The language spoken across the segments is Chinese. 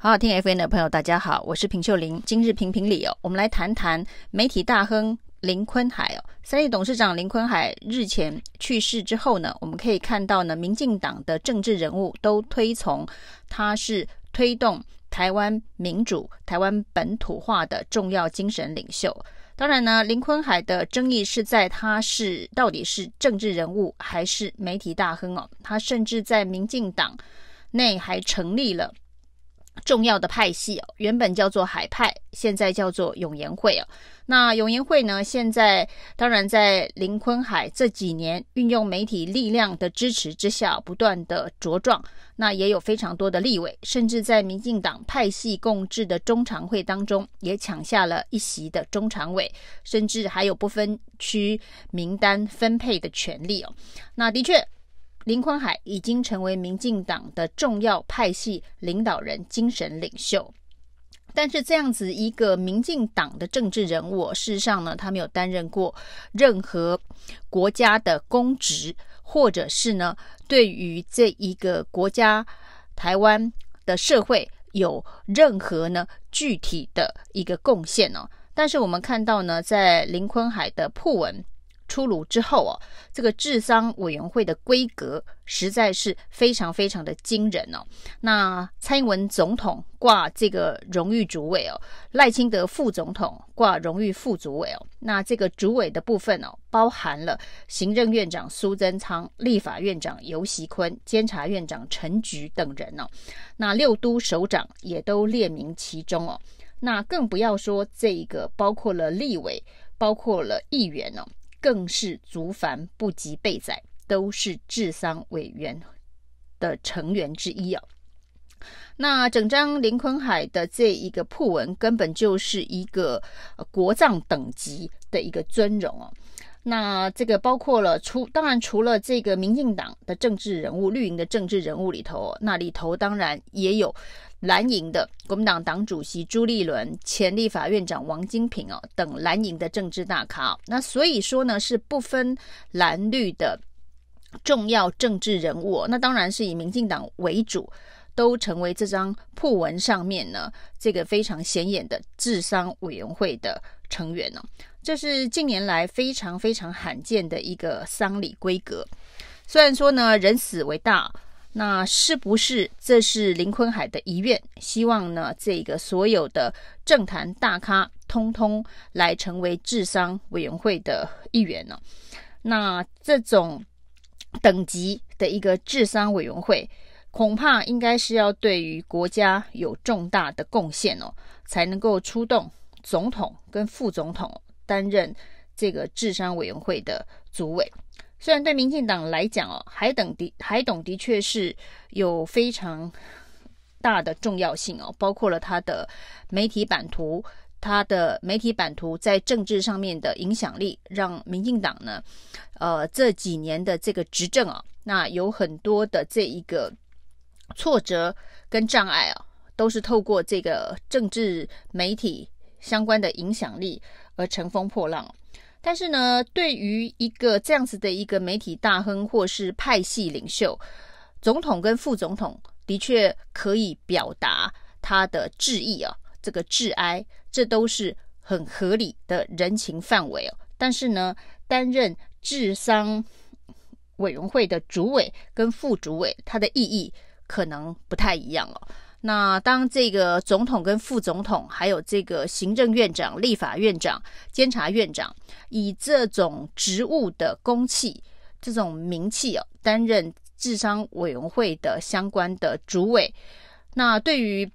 好好听 F N 的朋友，大家好，我是平秀玲。今日评评理哦，我们来谈谈媒体大亨林坤海哦。三立董事长林坤海日前去世之后呢，我们可以看到呢，民进党的政治人物都推崇他是推动台湾民主、台湾本土化的重要精神领袖。当然呢，林坤海的争议是在他是到底是政治人物还是媒体大亨哦。他甚至在民进党内还成立了。重要的派系哦，原本叫做海派，现在叫做永言会哦。那永言会呢，现在当然在林坤海这几年运用媒体力量的支持之下，不断的茁壮。那也有非常多的立委，甚至在民进党派系共治的中常会当中，也抢下了一席的中常委，甚至还有不分区名单分配的权利哦。那的确。林坤海已经成为民进党的重要派系领导人、精神领袖，但是这样子一个民进党的政治人物，事实上呢，他没有担任过任何国家的公职，或者是呢，对于这一个国家台湾的社会有任何呢具体的一个贡献哦。但是我们看到呢，在林坤海的铺文。出炉之后哦，这个治丧委员会的规格实在是非常非常的惊人哦。那蔡英文总统挂这个荣誉主委哦，赖清德副总统挂荣誉副主委哦。那这个主委的部分哦，包含了行政院长苏贞昌、立法院长游锡坤、监察院长陈菊等人哦。那六都首长也都列名其中哦。那更不要说这一个包括了立委，包括了议员哦。更是族繁不及备载，都是治丧委员的成员之一啊。那整张林坤海的这一个铺文，根本就是一个国葬等级的一个尊荣哦。那这个包括了除当然除了这个民进党的政治人物、绿营的政治人物里头，那里头当然也有。蓝营的国民党党主席朱立伦、前立法院长王金平哦等蓝营的政治大咖哦，那所以说呢是不分蓝绿的重要政治人物哦，那当然是以民进党为主，都成为这张訃文上面呢这个非常显眼的治丧委员会的成员呢，这是近年来非常非常罕见的一个丧礼规格。虽然说呢人死为大。那是不是这是林坤海的遗愿？希望呢，这个所有的政坛大咖通通来成为智商委员会的一员呢？那这种等级的一个智商委员会，恐怕应该是要对于国家有重大的贡献哦，才能够出动总统跟副总统担任这个智商委员会的主委。虽然对民进党来讲哦，海董的海董的确是有非常大的重要性哦，包括了他的媒体版图，他的媒体版图在政治上面的影响力，让民进党呢，呃，这几年的这个执政啊，那有很多的这一个挫折跟障碍啊，都是透过这个政治媒体相关的影响力而乘风破浪。但是呢，对于一个这样子的一个媒体大亨或是派系领袖，总统跟副总统的确可以表达他的致意啊，这个致哀，这都是很合理的人情范围哦。但是呢，担任治丧委员会的主委跟副主委，他的意义可能不太一样哦。那当这个总统跟副总统，还有这个行政院长、立法院长、监察院长，以这种职务的公器、这种名气哦，担任智商委员会的相关的主委，那对于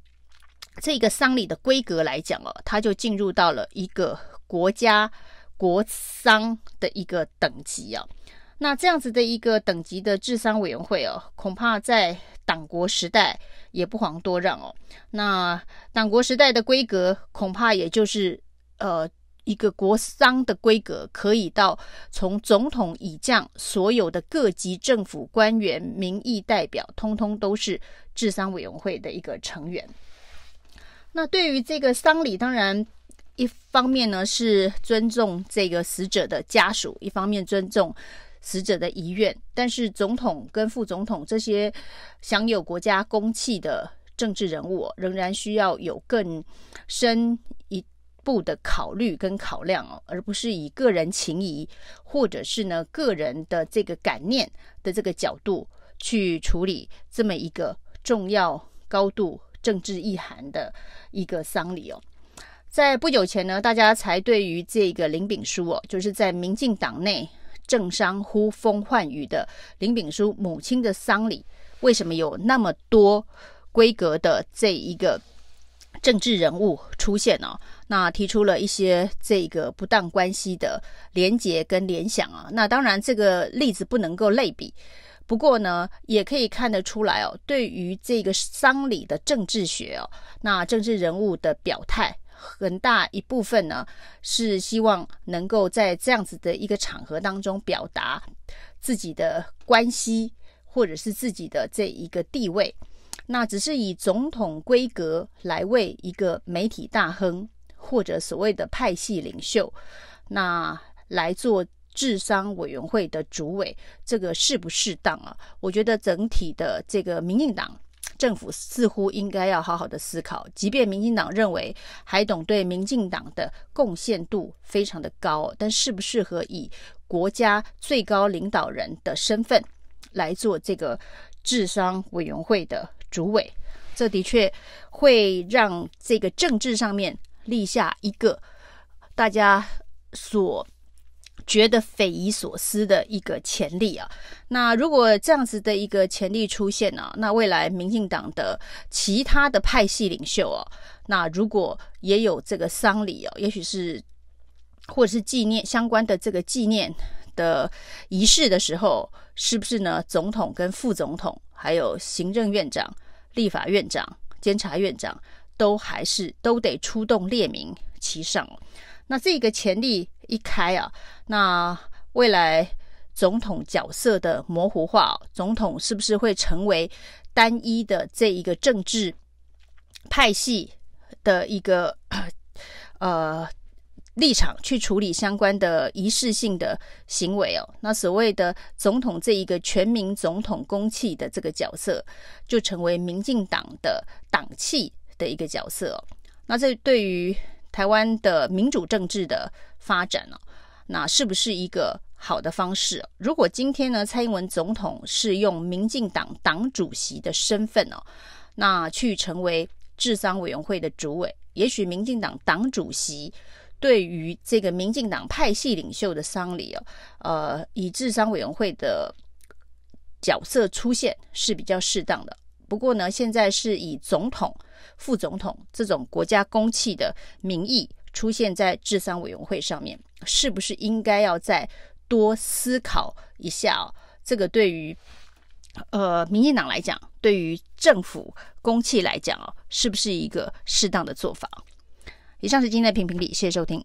这个丧礼的规格来讲哦，他就进入到了一个国家国丧的一个等级啊。那这样子的一个等级的治丧委员会哦，恐怕在党国时代。也不遑多让哦。那党国时代的规格，恐怕也就是呃一个国丧的规格，可以到从总统以降，所有的各级政府官员、民意代表，通通都是治丧委员会的一个成员。那对于这个丧礼，当然一方面呢是尊重这个死者的家属，一方面尊重。死者的遗愿，但是总统跟副总统这些享有国家公器的政治人物，仍然需要有更深一步的考虑跟考量哦，而不是以个人情谊或者是呢个人的这个感念的这个角度去处理这么一个重要、高度政治意涵的一个丧礼哦。在不久前呢，大家才对于这个林炳书哦，就是在民进党内政商呼风唤雨的林炳书母亲的丧礼，为什么有那么多规格的这一个政治人物出现呢？那提出了一些这个不当关系的连结跟联想啊。那当然这个例子不能够类比，不过呢，也可以看得出来哦，对于这个丧礼的政治学哦，那政治人物的表态。很大一部分呢，是希望能够在这样子的一个场合当中表达自己的关系，或者是自己的这一个地位。那只是以总统规格来为一个媒体大亨或者所谓的派系领袖，那来做智商委员会的主委，这个适不适当啊？我觉得整体的这个民进党。政府似乎应该要好好的思考，即便民进党认为海董对民进党的贡献度非常的高，但适不适合以国家最高领导人的身份来做这个智商委员会的主委？这的确会让这个政治上面立下一个大家所。觉得匪夷所思的一个潜力啊，那如果这样子的一个潜力出现呢、啊，那未来民进党的其他的派系领袖啊，那如果也有这个丧礼啊，也许是或者是纪念相关的这个纪念的仪式的时候，是不是呢？总统跟副总统，还有行政院长、立法院长、监察院长，都还是都得出动列名其上。那这个潜力一开啊，那未来总统角色的模糊化，总统是不是会成为单一的这一个政治派系的一个呃立场去处理相关的仪式性的行为哦？那所谓的总统这一个全民总统公器的这个角色，就成为民进党的党器的一个角色哦。那这对于台湾的民主政治的发展呢，那是不是一个好的方式？如果今天呢，蔡英文总统是用民进党党主席的身份哦，那去成为治丧委员会的主委，也许民进党党主席对于这个民进党派系领袖的丧礼哦，呃，以治丧委员会的角色出现是比较适当的。不过呢，现在是以总统。副总统这种国家公器的名义出现在治丧委员会上面，是不是应该要再多思考一下哦？这个对于呃民进党来讲，对于政府公器来讲哦，是不是一个适当的做法？以上是今天的评评理，谢谢收听。